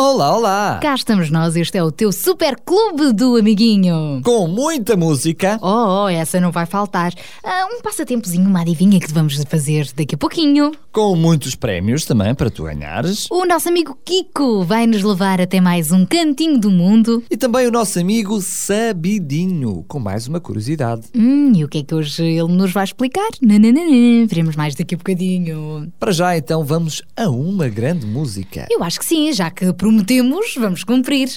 Olá, olá! Cá estamos nós, este é o teu super clube do amiguinho. Com muita música. Oh, oh, essa não vai faltar. Ah, um passatempozinho, uma adivinha que vamos fazer daqui a pouquinho. Com muitos prémios também para tu ganhares. O nosso amigo Kiko vai nos levar até mais um cantinho do mundo. E também o nosso amigo Sabidinho, com mais uma curiosidade. Hum, e o que é que hoje ele nos vai explicar? Nananana, veremos mais daqui a bocadinho. Para já então vamos a uma grande música. Eu acho que sim, já que prometemos, vamos cumprir.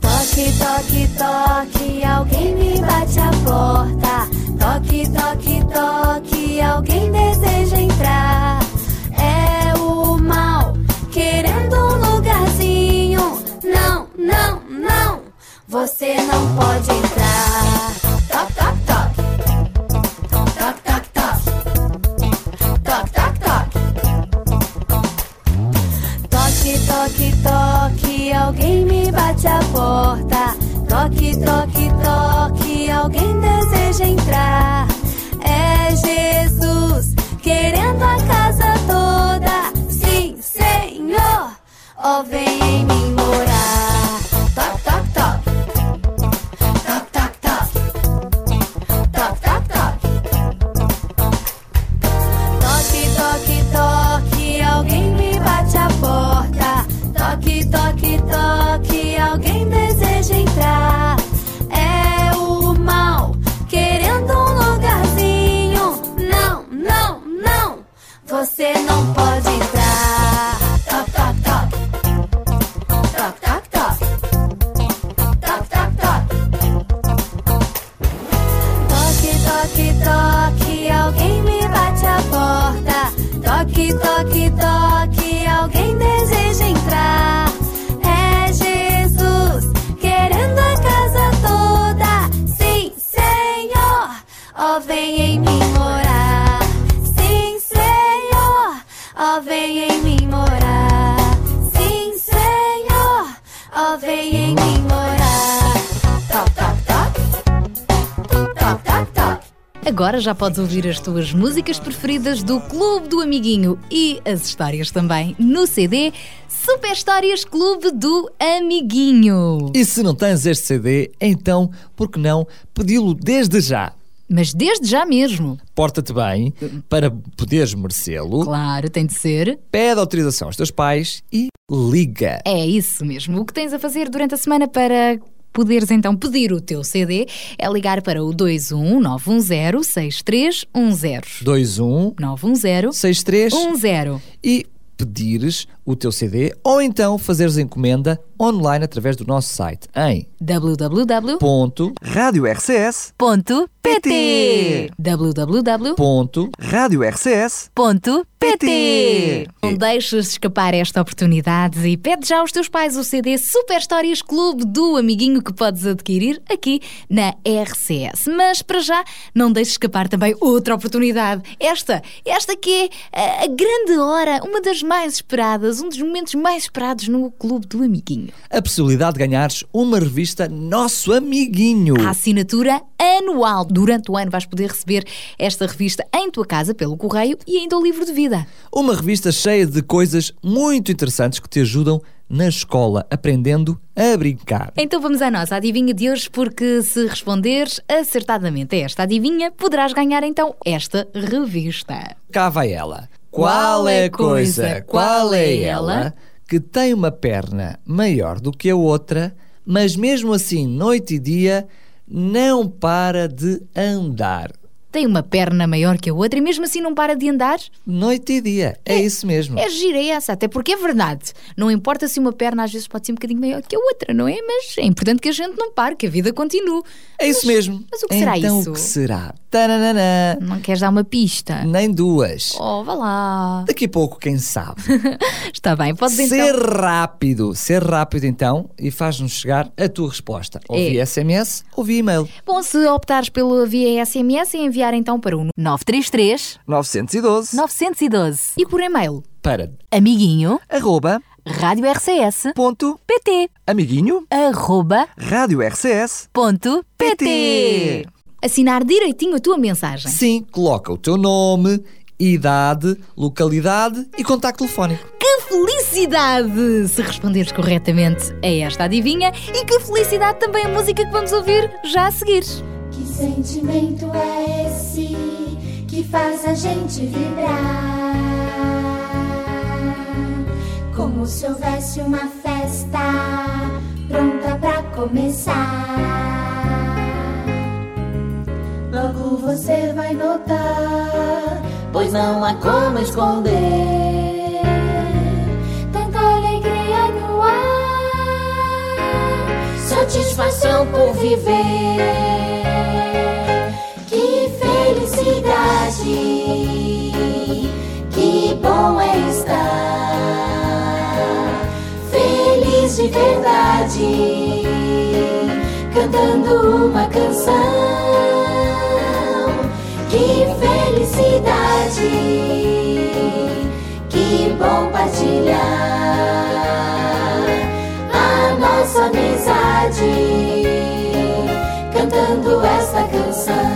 Toque, toque, toque, alguém me bate a porta. Toque, toque, toque, alguém deseja entrar. É o mal querendo um lugarzinho. Não, não, não, você não pode Toque, toque, Agora já podes ouvir as tuas músicas preferidas do Clube do Amiguinho e as histórias também no CD Super Histórias Clube do Amiguinho. E se não tens este CD, então por que não pedi-lo desde já? Mas desde já mesmo. Porta-te bem para poderes merecê-lo. Claro, tem de ser. Pede autorização aos teus pais e liga. É isso mesmo. O que tens a fazer durante a semana para poderes então pedir o teu CD é ligar para o 219106310. 21 910 63 10. e pedires o teu CD ou então fazeres encomenda online através do nosso site em www.pt ponto radiorcs.pt www ponto radiorcs.pt Não deixes escapar esta oportunidade e pede já aos teus pais o CD Super Histórias Clube do Amiguinho que podes adquirir aqui na RCS. Mas para já, não deixes escapar também outra oportunidade. Esta, esta que é a grande hora, uma das mais esperadas, um dos momentos mais esperados no Clube do Amiguinho. a possibilidade de ganhares uma revista Nosso Amiguinho. A assinatura anual. Durante o ano vais poder receber esta revista em tua casa pelo correio e ainda o livro de vida. Uma revista cheia de coisas muito interessantes que te ajudam na escola, aprendendo a brincar. Então vamos à nossa adivinha de hoje, porque se responderes acertadamente a esta adivinha, poderás ganhar então esta revista. Cá vai ela. Qual é a coisa, qual é ela? Que tem uma perna maior do que a outra, mas mesmo assim, noite e dia, não para de andar? Tem uma perna maior que a outra e mesmo assim não para de andar? Noite e dia, é, é isso mesmo. É gira é essa, até porque é verdade. Não importa se uma perna às vezes pode ser um bocadinho maior que a outra, não é? Mas é importante que a gente não pare, que a vida continue. É isso mas, mesmo. Mas o que será então, isso? o que será? Taranana. Não queres dar uma pista? Nem duas. Oh, vá lá. Daqui a pouco, quem sabe? Está bem, podes ser então... Ser rápido, ser rápido então e faz-nos chegar a tua resposta. Ou É. via SMS ou via e-mail. Bom, se optares pelo via SMS, é enviar então para o 933 912 912 e por e-mail. para amiguinho arroba rádio RCS ponto pt amiguinho arroba rádio RCS ponto pt Assinar direitinho a tua mensagem. Sim, coloca o teu nome, idade, localidade e contacto telefónico. Que felicidade! Se responderes corretamente a esta adivinha e que felicidade também a música que vamos ouvir já a seguir. Que sentimento é esse que faz a gente vibrar? Como se houvesse uma festa pronta pra começar. Logo você vai notar, pois não há como esconder. Satisfação por viver. Felicidade, que bom é estar feliz de verdade, cantando uma canção. Que felicidade, que bom partilhar a nossa amizade cantando esta canção.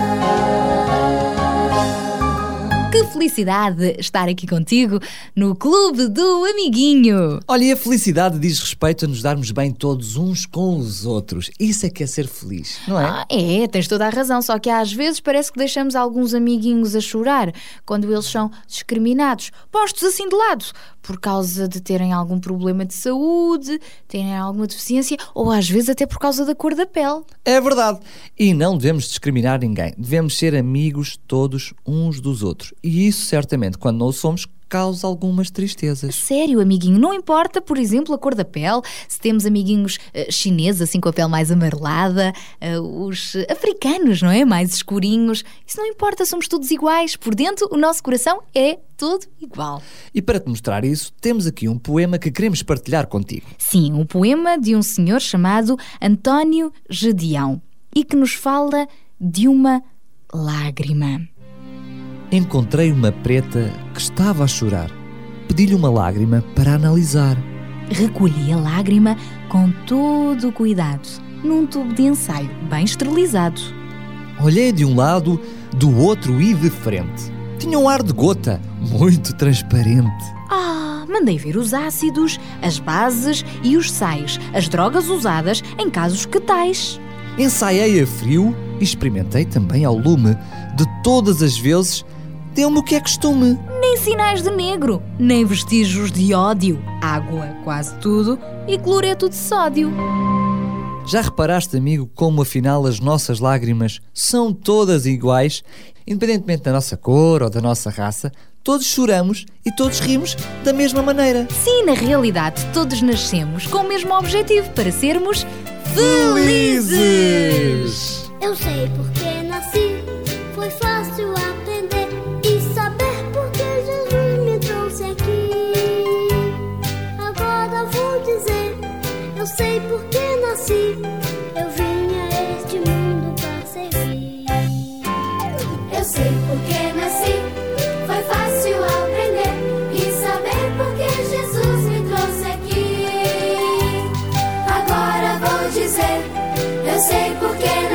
Felicidade estar aqui contigo no Clube do Amiguinho. Olha, e a felicidade diz respeito a nos darmos bem todos uns com os outros. Isso é que é ser feliz, não é? Ah, é, tens toda a razão, só que às vezes parece que deixamos alguns amiguinhos a chorar quando eles são discriminados, postos assim de lado, por causa de terem algum problema de saúde, terem alguma deficiência ou às vezes até por causa da cor da pele. É verdade. E não devemos discriminar ninguém. Devemos ser amigos todos uns dos outros. E isso, certamente, quando não o somos, causa algumas tristezas. Sério, amiguinho, não importa, por exemplo, a cor da pele, se temos amiguinhos eh, chineses, assim com a pele mais amarelada, eh, os africanos, não é? Mais escurinhos. Isso não importa, somos todos iguais. Por dentro, o nosso coração é todo igual. E para te mostrar isso, temos aqui um poema que queremos partilhar contigo. Sim, um poema de um senhor chamado António Gedeão e que nos fala de uma lágrima. Encontrei uma preta que estava a chorar. Pedi-lhe uma lágrima para analisar. Recolhi a lágrima com todo o cuidado, num tubo de ensaio bem esterilizado. Olhei de um lado, do outro e de frente. Tinha um ar de gota, muito transparente. Ah, mandei ver os ácidos, as bases e os sais, as drogas usadas em casos que tais. Ensaiei a frio e experimentei também ao lume. De todas as vezes, deu-me o que é costume. Nem sinais de negro, nem vestígios de ódio, água, quase tudo, e cloreto de sódio. Já reparaste, amigo, como afinal as nossas lágrimas são todas iguais, independentemente da nossa cor ou da nossa raça? Todos choramos e todos rimos da mesma maneira. Sim, na realidade, todos nascemos com o mesmo objetivo para sermos felizes. Eu sei porque nasci, sei porque nasci, eu vim a este mundo para servir. Eu sei porque nasci, foi fácil aprender e saber porque Jesus me trouxe aqui. Agora vou dizer, eu sei porque nasci,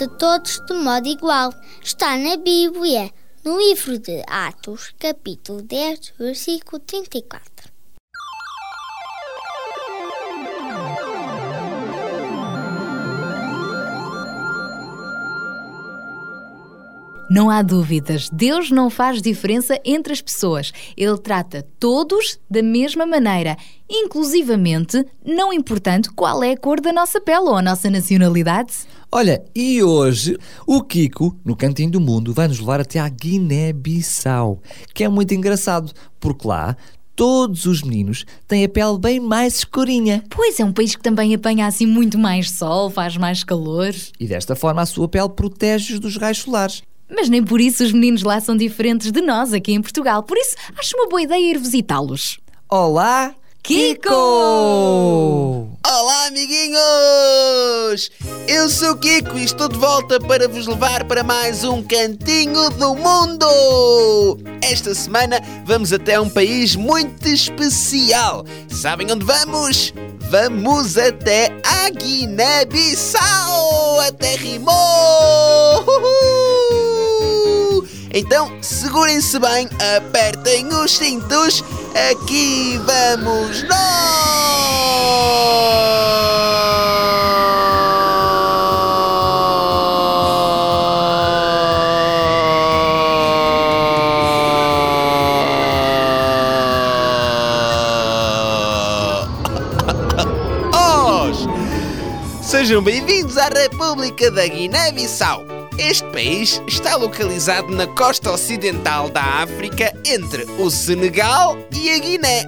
trata todos de modo igual. Está na Bíblia, no livro de Atos, capítulo 10, versículo 34. Não há dúvidas, Deus não faz diferença entre as pessoas. Ele trata todos da mesma maneira, inclusivamente, não importando qual é a cor da nossa pele ou a nossa nacionalidade. Olha, e hoje o Kiko, no Cantinho do Mundo, vai nos levar até à Guiné-Bissau, que é muito engraçado, porque lá todos os meninos têm a pele bem mais escurinha. Pois é um país que também apanha assim muito mais sol, faz mais calor. E desta forma a sua pele protege-os dos raios solares. Mas nem por isso os meninos lá são diferentes de nós aqui em Portugal. Por isso, acho uma boa ideia ir visitá-los. Olá, Kiko! Olá, amiguinhos! Eu sou o Kiko e estou de volta para vos levar para mais um cantinho do mundo! Esta semana vamos até um país muito especial. Sabem onde vamos? Vamos até a Guiné-Bissau! Até rimou! Uhul! Então, segurem-se bem, apertem os cintos, aqui vamos nós! Sejam bem-vindos à República da Guiné-Bissau. Este país está localizado na costa ocidental da África entre o Senegal e a Guiné.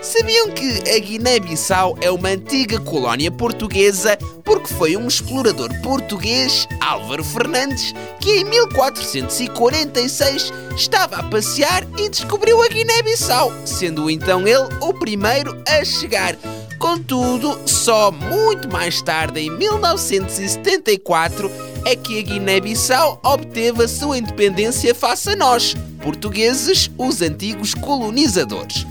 Sabiam que a Guiné-Bissau é uma antiga colónia portuguesa porque foi um explorador português, Álvaro Fernandes, que em 1446 estava a passear e descobriu a Guiné-Bissau, sendo então ele o primeiro a chegar. Contudo, só muito mais tarde, em 1974, é que a Guiné-Bissau obteve a sua independência face a nós, portugueses, os antigos colonizadores.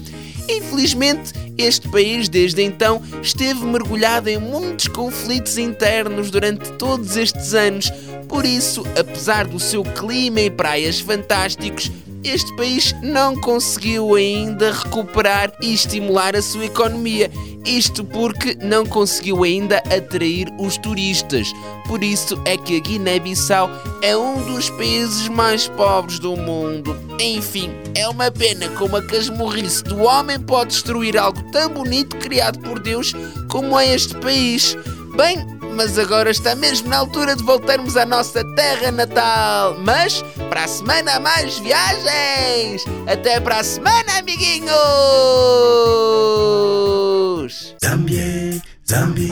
Infelizmente, este país desde então esteve mergulhado em muitos conflitos internos durante todos estes anos. Por isso, apesar do seu clima e praias fantásticos, este país não conseguiu ainda recuperar e estimular a sua economia. Isto porque não conseguiu ainda atrair os turistas. Por isso é que a Guiné-Bissau é um dos países mais pobres do mundo. Enfim, é uma pena como a casmurrice do homem pode destruir algo tão bonito criado por Deus como é este país. Bem, mas agora está mesmo na altura de voltarmos à nossa terra natal. Mas para a semana há mais viagens. Até para a semana, amiguinhos! Zambie, Zambie,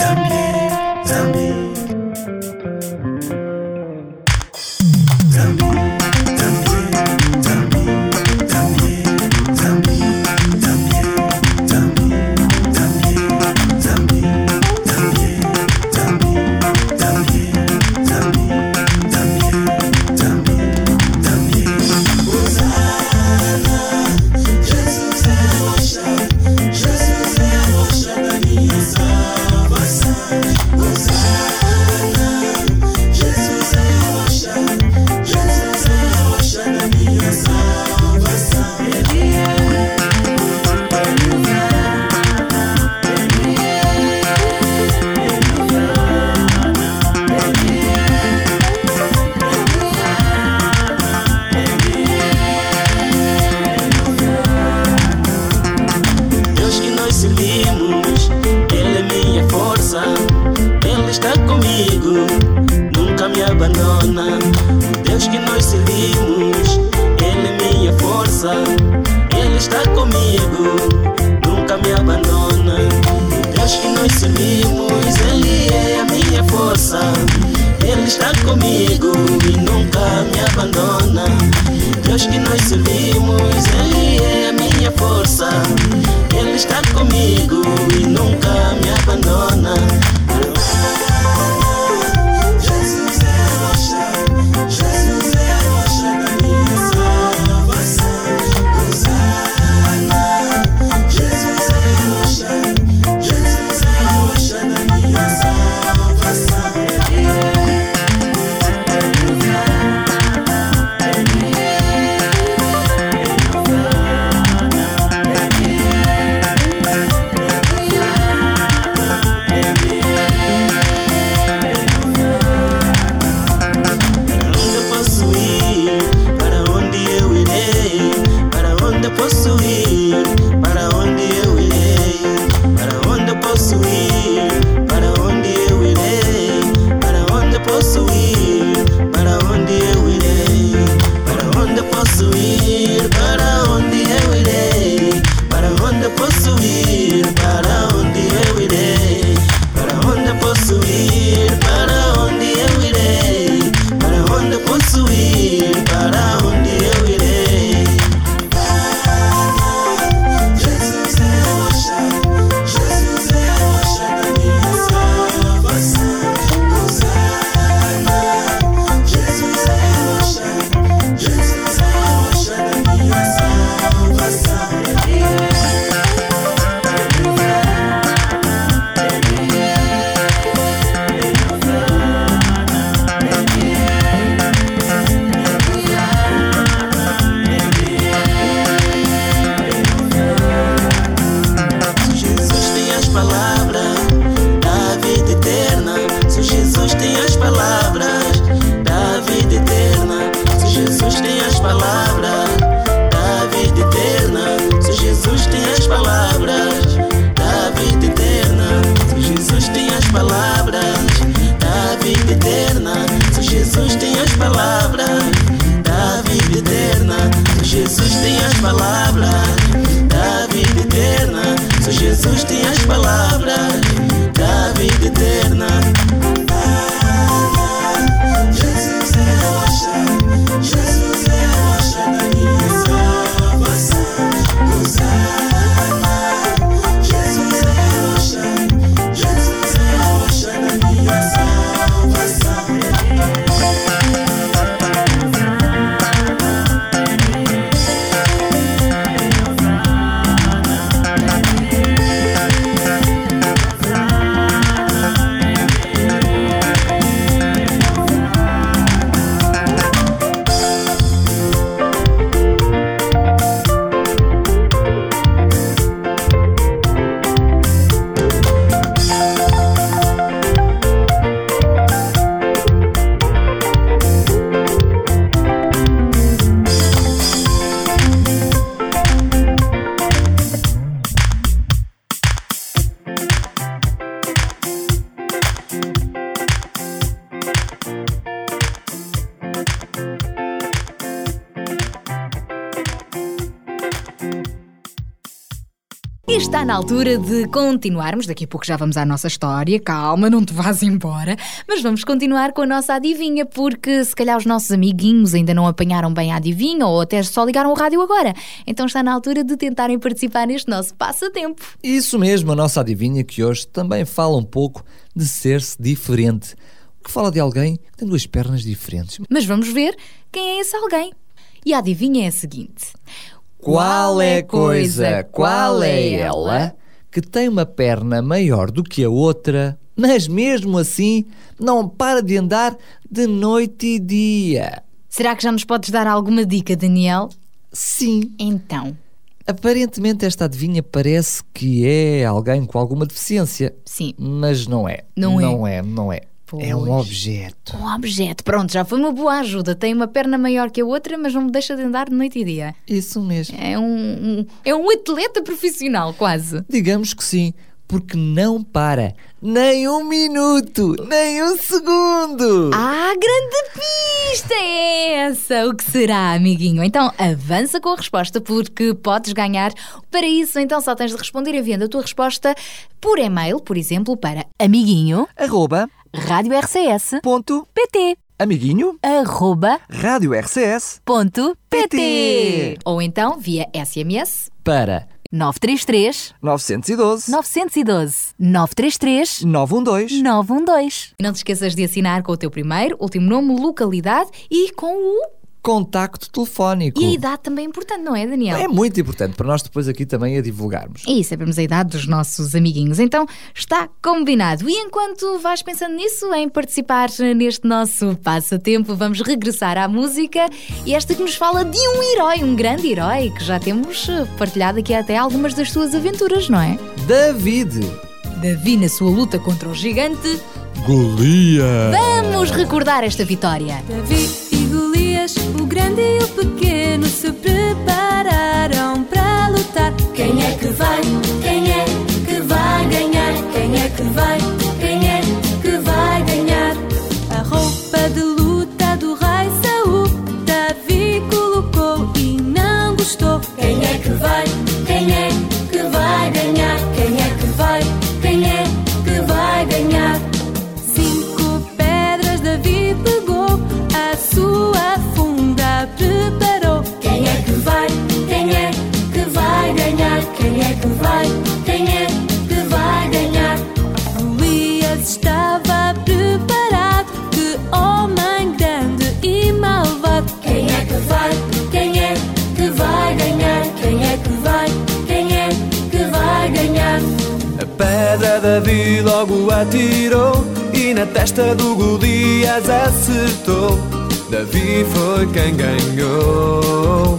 Zambie. Está na altura de continuarmos. Daqui a pouco já vamos à nossa história. Calma, não te vás embora. Mas vamos continuar com a nossa adivinha, porque se calhar os nossos amiguinhos ainda não apanharam bem a adivinha ou até só ligaram o rádio agora. Então está na altura de tentarem participar neste nosso passatempo. Isso mesmo, a nossa adivinha que hoje também fala um pouco de ser-se diferente. Que fala de alguém que tem duas pernas diferentes. Mas vamos ver quem é esse alguém. E a adivinha é a seguinte: Qual é a coisa, qual é ela, que tem uma perna maior do que a outra, mas mesmo assim não para de andar de noite e dia? Será que já nos podes dar alguma dica, Daniel? Sim, Então, aparentemente esta adivinha parece que é alguém com alguma deficiência, sim, mas não é. Não é. Não é, não é. É um Pois. objeto. um objeto. Pronto, já foi uma boa ajuda. Tem uma perna maior que a outra, mas não me deixa de andar de noite e dia. Isso mesmo. É um, um- é um atleta profissional, quase. Digamos que sim, porque não para, Nem um minuto, nem um segundo. Ah, grande pista é essa! O que será, amiguinho? Então avança com a resposta porque podes ganhar. Para isso, então só tens de responder enviando a tua resposta por e-mail, por exemplo, para Amiguinho, Arroba, Rádio RCS, ponto, PT, amiguinho, arroba, rádio RCS, ponto, PT. ou então via SMS. para 933 912 912 933 912 912. Não te esqueças de assinar com o teu primeiro, último nome, localidade e com o. contacto telefónico. E a idade também é importante, não é, Daniel? É muito importante para nós depois aqui também a divulgarmos. E sabemos a idade dos nossos amiguinhos. Então está combinado. E enquanto vais pensando nisso, em participar neste nosso passatempo, vamos regressar à música. E esta que nos fala de um herói, um grande herói, que já temos partilhado aqui até algumas das suas aventuras, não é? David. Davi na sua luta contra o gigante. Golias. Vamos recordar esta vitória. Davi o grande e o pequeno, se prepararam para lutar. Quem é que Davi logo atirou e na testa do Golias acertou. Davi foi quem ganhou,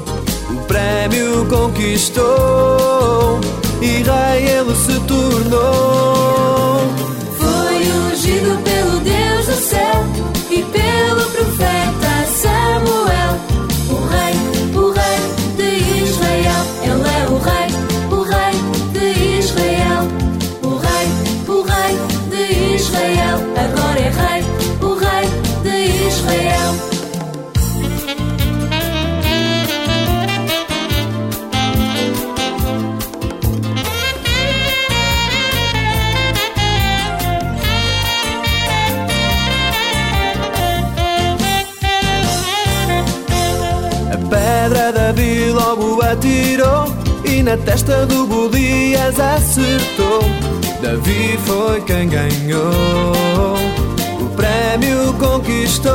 o prémio conquistou e ele se tornou. Testa do Golias acertou. Davi foi quem ganhou, o prémio conquistou.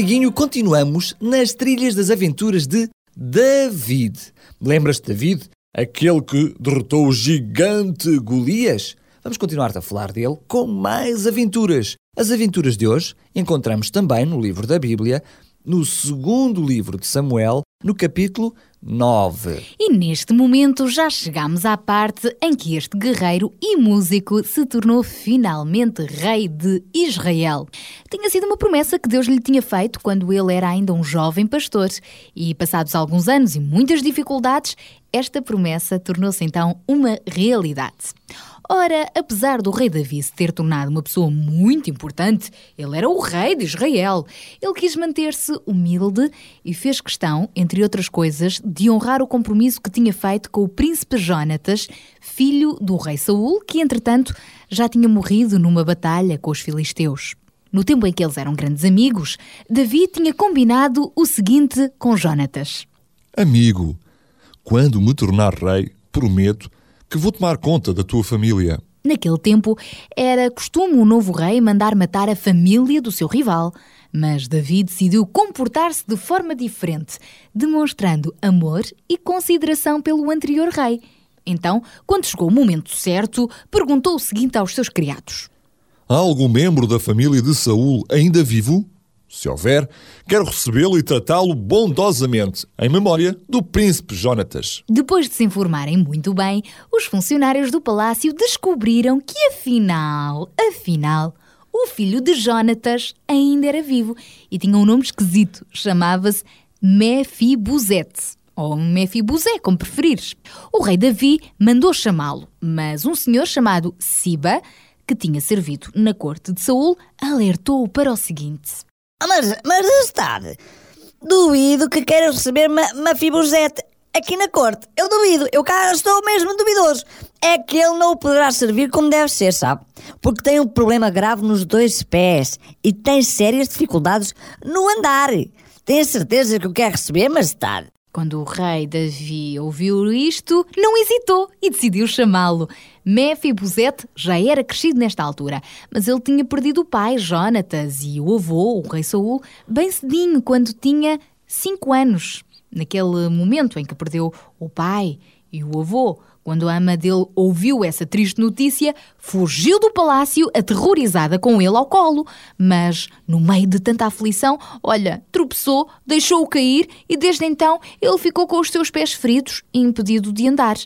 Amiguinho, continuamos nas trilhas das aventuras de David. Lembras-te, David? Aquele que derrotou o gigante Golias? Vamos continuar a falar dele com mais aventuras. As aventuras de hoje encontramos também no livro da Bíblia, no segundo livro de Samuel, no capítulo 9. E neste momento já chegamos à parte em que este guerreiro e músico se tornou finalmente rei de Israel. Tinha sido uma promessa que Deus lhe tinha feito quando ele era ainda um jovem pastor. E passados alguns anos e muitas dificuldades, esta promessa tornou-se então uma realidade. Ora, apesar do rei Davi se ter tornado uma pessoa muito importante, ele era o rei de Israel. Ele quis manter-se humilde e fez questão, entre outras coisas, de honrar o compromisso que tinha feito com o príncipe Jonatas, filho do rei Saul, que entretanto já tinha morrido numa batalha com os filisteus. No tempo em que eles eram grandes amigos, Davi tinha combinado o seguinte com Jonatas. Amigo, quando me tornar rei, prometo que vou tomar conta da tua família. Naquele tempo, era costume o novo rei mandar matar a família do seu rival. Mas Davi decidiu comportar-se de forma diferente, demonstrando amor e consideração pelo anterior rei. Então, quando chegou o momento certo, perguntou o seguinte aos seus criados: Há algum membro da família de Saul ainda vivo? Se houver, quero recebê-lo e tratá-lo bondosamente, em memória do príncipe Jonatas. Depois de se informarem muito bem, os funcionários do palácio descobriram que afinal, afinal, o filho de Jonatas ainda era vivo e tinha um nome esquisito, chamava-se Mefibosete. Ou Mefibosé, como preferires. O rei Davi mandou chamá-lo, mas um senhor chamado Siba, que tinha servido na corte de Saul, alertou-o para o seguinte. Ah, Mas, majestade, duvido que queira receber Ma Mafibosete aqui na corte. Eu duvido, eu cá estou mesmo duvidoso. É que ele não o poderá servir como deve ser, sabe? Porque tem um problema grave nos dois pés e tem sérias dificuldades no andar. Tem certeza que o quer receber, majestade? Quando o rei Davi ouviu isto, não hesitou e decidiu chamá-lo. Mefibosete já era crescido nesta altura, mas ele tinha perdido o pai, Jonatas, e o avô, o rei Saul, bem cedinho, quando tinha cinco anos. Naquele momento em que perdeu o pai e o avô, quando a ama dele ouviu essa triste notícia, fugiu do palácio aterrorizada com ele ao colo. Mas, no meio de tanta aflição, olha, tropeçou, deixou-o cair e desde então ele ficou com os seus pés feridos e impedido de andar.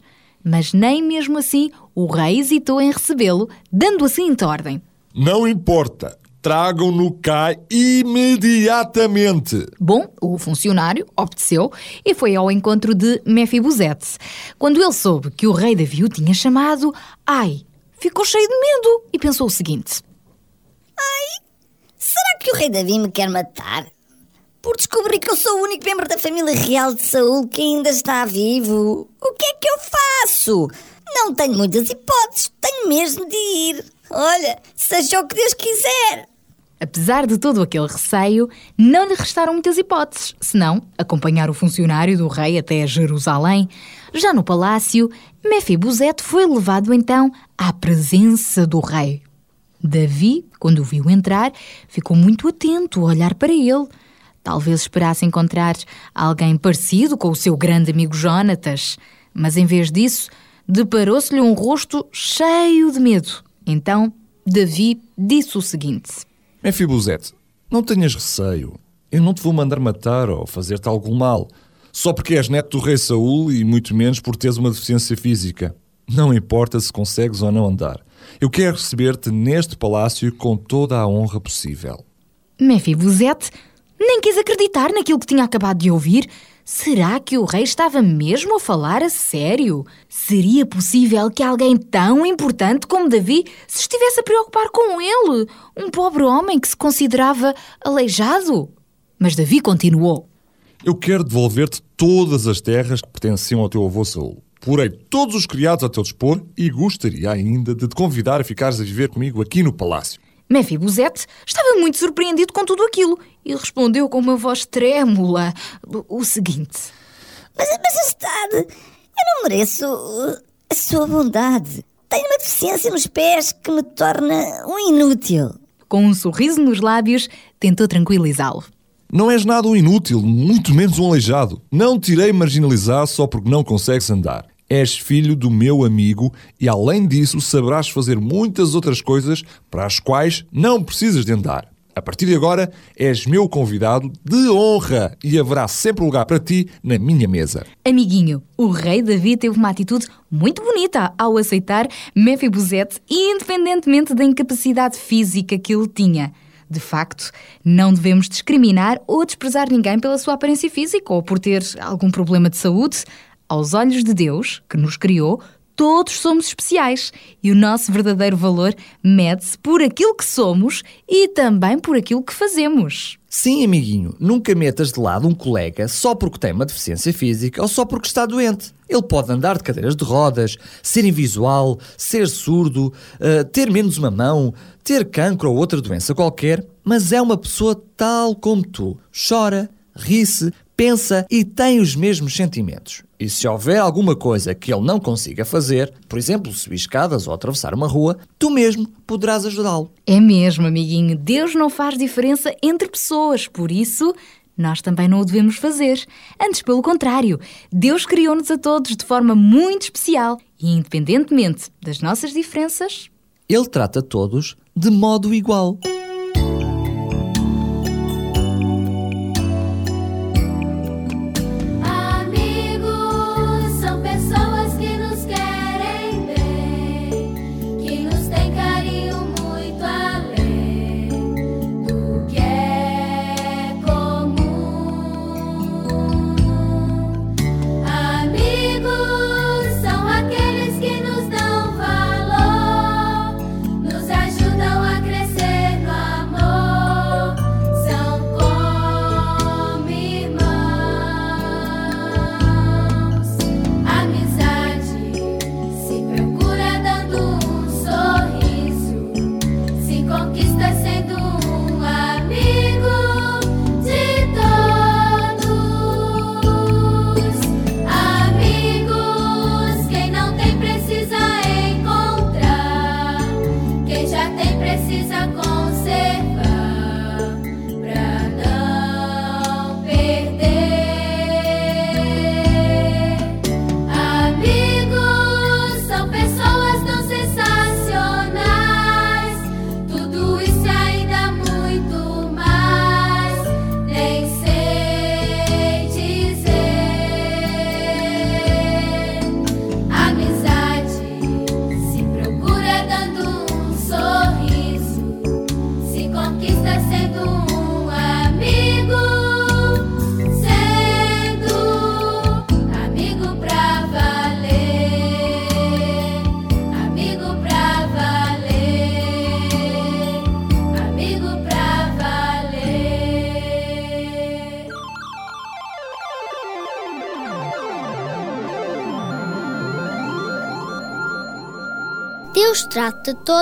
Mas nem mesmo assim o rei hesitou em recebê-lo, dando a seguinte ordem. Não importa, tragam-no cá imediatamente. Bom, o funcionário obedeceu e foi ao encontro de Mefibosete. Quando ele soube que o rei Davi o tinha chamado, ai, ficou cheio de medo e pensou o seguinte: Será que o rei Davi me quer matar? Por descobrir que eu sou o único membro da família real de Saul que ainda está vivo. O que é que eu faço? Não tenho muitas hipóteses, tenho mesmo de ir. Olha, seja o que Deus quiser. Apesar de todo aquele receio, não lhe restaram muitas hipóteses, senão acompanhar o funcionário do rei até Jerusalém. Já no palácio, Mefibosete foi levado então à presença do rei. Davi, quando o viu entrar, ficou muito atento a olhar para ele. Talvez esperasse encontrar alguém parecido com o seu grande amigo Jonatas, mas em vez disso, deparou-se-lhe um rosto cheio de medo. Então, Davi disse o seguinte: Mefibosete, não tenhas receio. Eu não te vou mandar matar ou fazer-te algum mal, só porque és neto do rei Saul e muito menos por teres uma deficiência física. Não importa se consegues ou não andar. Eu quero receber-te neste palácio com toda a honra possível. Mefibosete nem quis acreditar naquilo que tinha acabado de ouvir. Será que o rei estava mesmo a falar a sério? Seria possível que alguém tão importante como Davi se estivesse a preocupar com ele, um pobre homem que se considerava aleijado? Mas Davi continuou. Eu quero devolver-te todas as terras que pertenciam ao teu avô Saul. Porei todos os criados a teu dispor e gostaria ainda de te convidar a ficares a viver comigo aqui no palácio. Mefibosete estava muito surpreendido com tudo aquilo e respondeu com uma voz trêmula o seguinte: Mas, majestade, eu não mereço a sua bondade. Tenho uma deficiência nos pés que me torna um inútil. Com um sorriso nos lábios, tentou tranquilizá-lo. Não és nada um inútil, muito menos um aleijado. Não te irei marginalizar só porque não consegues andar. És filho do meu amigo e, além disso, saberás fazer muitas outras coisas para as quais não precisas de andar. A partir de agora, és meu convidado de honra e haverá sempre lugar para ti na minha mesa. Amiguinho, o rei Davi teve uma atitude muito bonita ao aceitar Mefibosete, independentemente da incapacidade física que ele tinha. De facto, não devemos discriminar ou desprezar ninguém pela sua aparência física ou por ter algum problema de saúde. Aos olhos de Deus, que nos criou, todos somos especiais e o nosso verdadeiro valor mede-se por aquilo que somos e também por aquilo que fazemos. Sim, amiguinho, nunca metas de lado um colega só porque tem uma deficiência física ou só porque está doente. Ele pode andar de cadeiras de rodas, ser invisual, ser surdo, uh, ter menos uma mão, ter cancro ou outra doença qualquer, mas é uma pessoa tal como tu. Chora, ri-se, pensa e tem os mesmos sentimentos. E se houver alguma coisa que ele não consiga fazer, por exemplo, subir escadas ou atravessar uma rua, tu mesmo poderás ajudá-lo. É mesmo, amiguinho. Deus não faz diferença entre pessoas, por isso nós também não o devemos fazer. Antes, pelo contrário, Deus criou-nos a todos de forma muito especial e, independentemente das nossas diferenças, Ele trata todos de modo igual.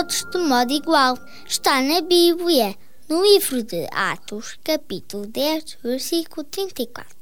Todos de modo igual. Está na Bíblia, no livro de Atos, capítulo 10, versículo 34.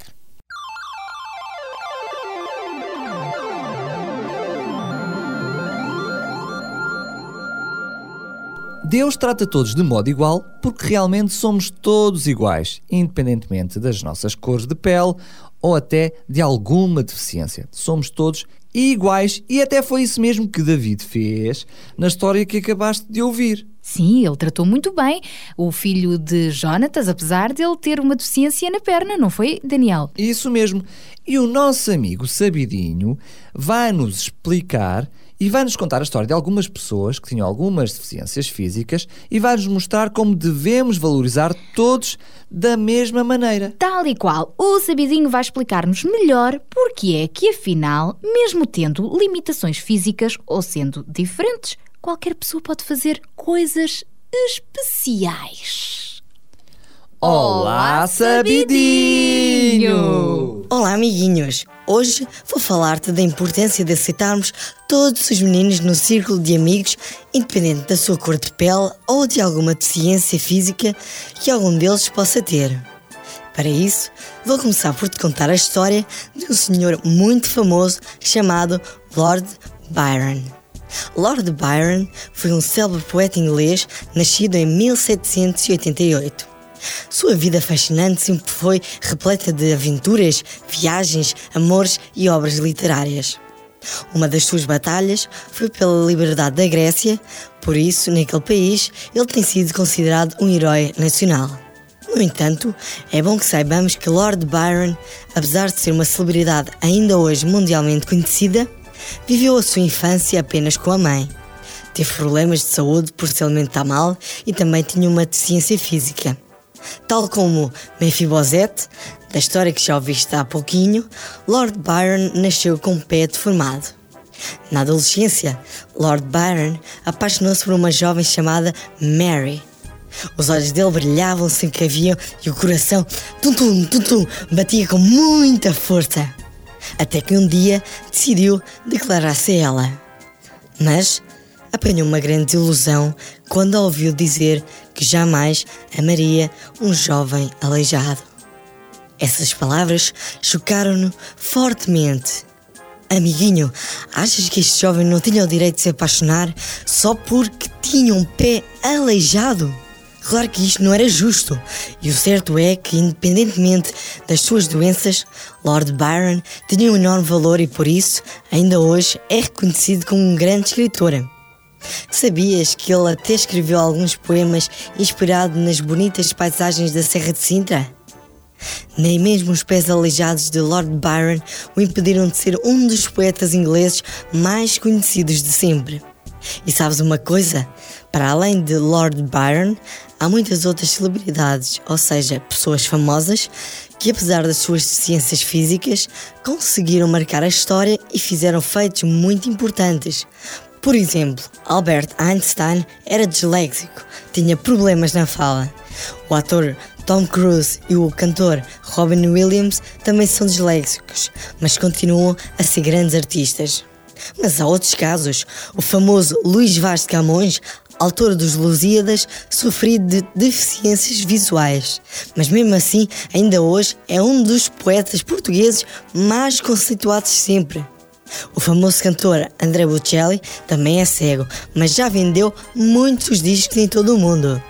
Deus trata todos de modo igual porque realmente somos todos iguais, independentemente das nossas cores de pele ou até de alguma deficiência. Somos todos iguais e até foi isso mesmo que David fez na história que acabaste de ouvir. Sim, ele tratou muito bem o filho de Jonatas, apesar de ele ter uma deficiência na perna, não foi, Daniel? Isso mesmo. E o nosso amigo Sabidinho vai nos explicar e vai nos contar a história de algumas pessoas que tinham algumas deficiências físicas e vai nos mostrar como devemos valorizar todos da mesma maneira. Tal e qual, o Sabidinho vai explicar-nos melhor porque é que, afinal, mesmo tendo limitações físicas ou sendo diferentes, qualquer pessoa pode fazer coisas especiais. Olá, Sabidinho! Olá, amiguinhos! Hoje vou falar-te da importância de aceitarmos todos os meninos no círculo de amigos, independente da sua cor de pele ou de alguma deficiência física que algum deles possa ter. Para isso, vou começar por te contar a história de um senhor muito famoso chamado Lord Byron. Lord Byron foi um célebre poeta inglês nascido em 1788. Sua vida fascinante sempre foi repleta de aventuras, viagens, amores e obras literárias. Uma das suas batalhas foi pela liberdade da Grécia, por isso, naquele país, ele tem sido considerado um herói nacional. No entanto, é bom que saibamos que Lord Byron, apesar de ser uma celebridade ainda hoje mundialmente conhecida, viveu a sua infância apenas com a mãe. Teve problemas de saúde por se alimentar mal e também tinha uma deficiência física. Tal como Mefibosete, da história que já ouviste há pouquinho, Lord Byron nasceu com o pé deformado. Na adolescência, Lord Byron apaixonou-se por uma jovem chamada Mary. Os olhos dele brilhavam sempre que haviam e o coração, tum-tum, tum-tum, batia com muita força. Até que um dia decidiu declarar-se a ela. Mas apanhou uma grande ilusão quando a ouviu dizer que jamais amaria um jovem aleijado. Essas palavras chocaram-no fortemente. Amiguinho, achas que este jovem não tinha o direito de se apaixonar só porque tinha um pé aleijado? Claro que isto não era justo, e o certo é que, independentemente das suas doenças, Lord Byron tinha um enorme valor e por isso, ainda hoje, é reconhecido como um grande escritor. Sabias que ele até escreveu alguns poemas inspirados nas bonitas paisagens da Serra de Sintra? Nem mesmo os pés aleijados de Lord Byron o impediram de ser um dos poetas ingleses mais conhecidos de sempre. E sabes uma coisa? Para além de Lord Byron, há muitas outras celebridades, ou seja, pessoas famosas, que apesar das suas deficiências físicas, conseguiram marcar a história e fizeram feitos muito importantes. Por exemplo, Albert Einstein era disléxico, tinha problemas na fala. O ator Tom Cruise e o cantor Robin Williams também são disléxicos, mas continuam a ser grandes artistas. Mas há outros casos. O famoso Luís Vaz de Camões, autor dos Lusíadas, sofria de deficiências visuais. Mas mesmo assim, ainda hoje é um dos poetas portugueses mais conceituados sempre. O famoso cantor André Bocelli também é cego, mas já vendeu muitos discos em todo o mundo.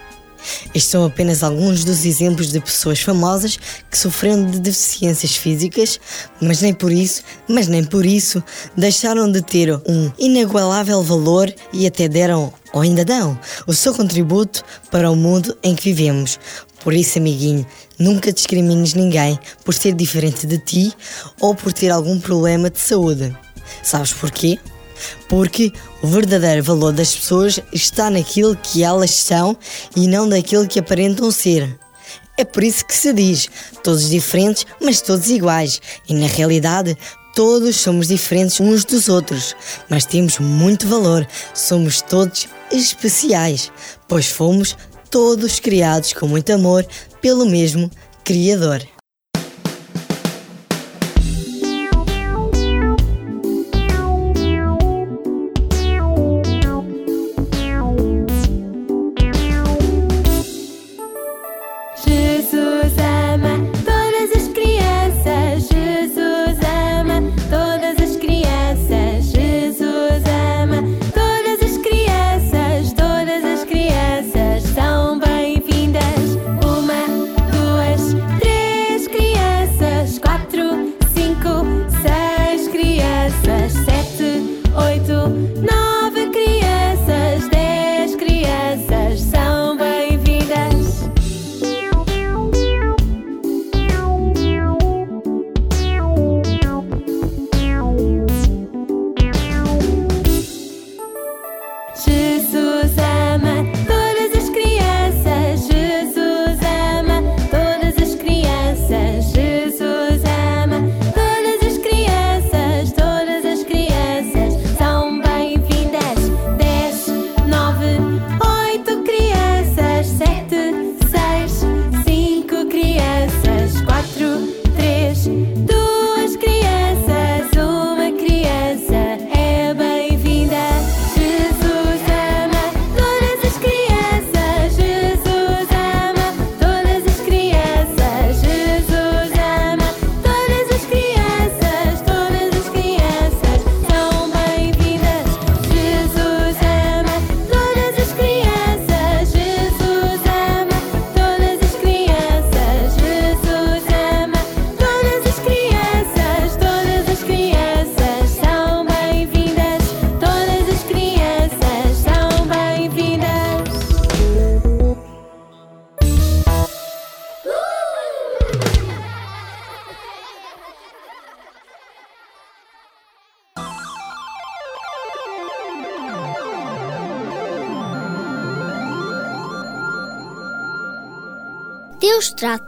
Estes são apenas alguns dos exemplos de pessoas famosas que sofreram de deficiências físicas, mas nem por isso, mas nem por isso, deixaram de ter um inagualável valor e até deram, ou ainda dão, o seu contributo para o mundo em que vivemos. Por isso, amiguinho, nunca discrimines ninguém por ser diferente de ti ou por ter algum problema de saúde. Sabes porquê? Porque o verdadeiro valor das pessoas está naquilo que elas são e não daquilo que aparentam ser. É por isso que se diz todos diferentes, mas todos iguais. E na realidade, todos somos diferentes uns dos outros, mas temos muito valor. Somos todos especiais, pois fomos todos criados com muito amor pelo mesmo Criador.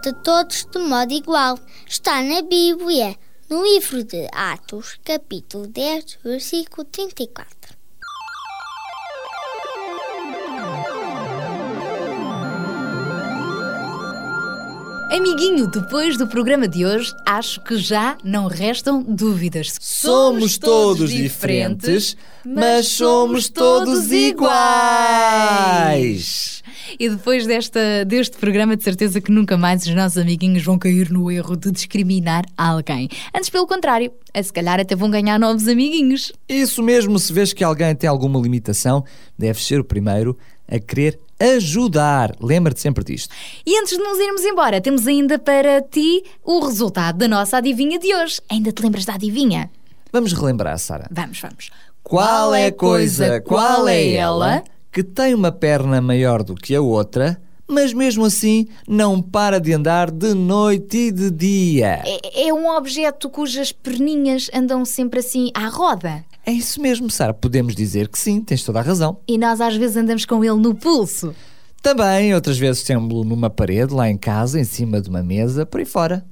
Trata todos de modo igual. Está na Bíblia, no livro de Atos, capítulo 10, versículo 34. Amiguinho, depois do programa de hoje, acho que já não restam dúvidas. Somos todos diferentes, mas somos todos iguais. E depois desta, deste programa, de certeza que nunca mais os nossos amiguinhos vão cair no erro de discriminar alguém. Antes, pelo contrário, a se calhar até vão ganhar novos amiguinhos. Isso mesmo, se vês que alguém tem alguma limitação, deves ser o primeiro a querer ajudar. Lembra-te sempre disto. E antes de nos irmos embora, temos ainda para ti o resultado da nossa adivinha de hoje. Ainda te lembras da adivinha? Vamos relembrar, Sara. Vamos, vamos. Qual é a coisa, qual é ela, que tem uma perna maior do que a outra, mas mesmo assim não para de andar de noite e de dia? É, é um objeto cujas perninhas andam sempre assim à roda. É isso mesmo, Sara. Podemos dizer que sim, tens toda a razão. E nós às vezes andamos com ele no pulso. Também, outras vezes temos-lo numa parede, lá em casa, em cima de uma mesa, por aí fora.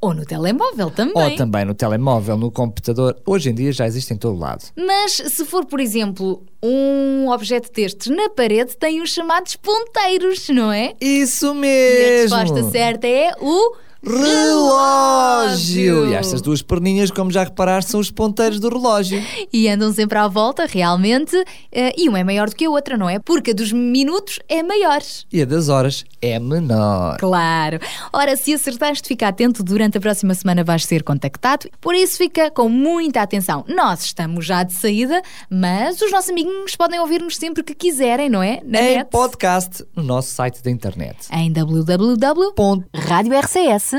Ou no telemóvel também. Ou também no telemóvel, no computador. Hoje em dia já existe em todo lado. Mas se for, por exemplo, um objeto destes na parede, tem os chamados ponteiros, não é? Isso E a mesmo! resposta certa é o Relógio! E estas duas perninhas, como já reparaste, são os ponteiros do relógio. E andam sempre à volta, realmente. eh, E uma é maior do que a outra, não é? Porque a dos minutos é maior. E a das horas é menor. Claro. Ora, se acertaste, fica atento. Durante a próxima semana vais ser contactado. Por isso, fica com muita atenção. Nós estamos já de saída, mas os nossos amiguinhos podem ouvir-nos sempre que quiserem, não é? Na Em net. podcast, no nosso site da internet. Em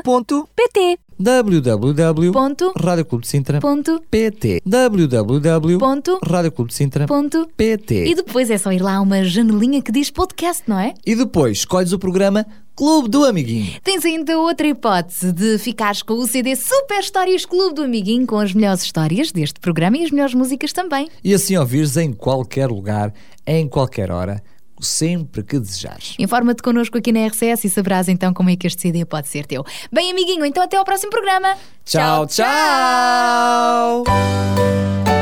www.radiorcs.pt www.radioclubedesintra.pt www.radioclubedesintra.pt E depois é só ir lá a uma janelinha que diz podcast, não é? E depois escolhes o programa Clube do Amiguinho. Tens ainda outra hipótese de ficares com o CD Super Histórias Clube do Amiguinho com as melhores histórias deste programa e as melhores músicas também. E assim ouvires em qualquer lugar, em qualquer hora, sempre que desejares. Informa-te connosco aqui na RCS e saberás então como é que este CD pode ser teu. Bem, amiguinho, então até ao próximo programa. Tchau, tchau! Eu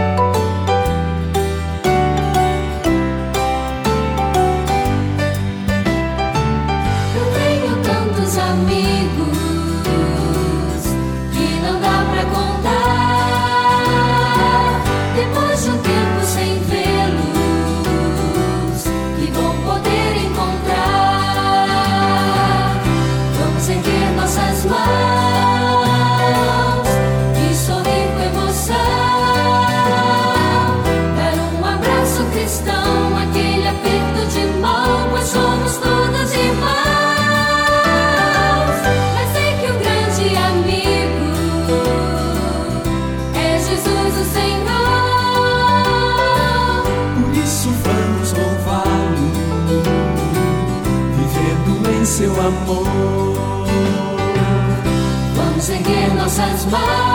erguer nossas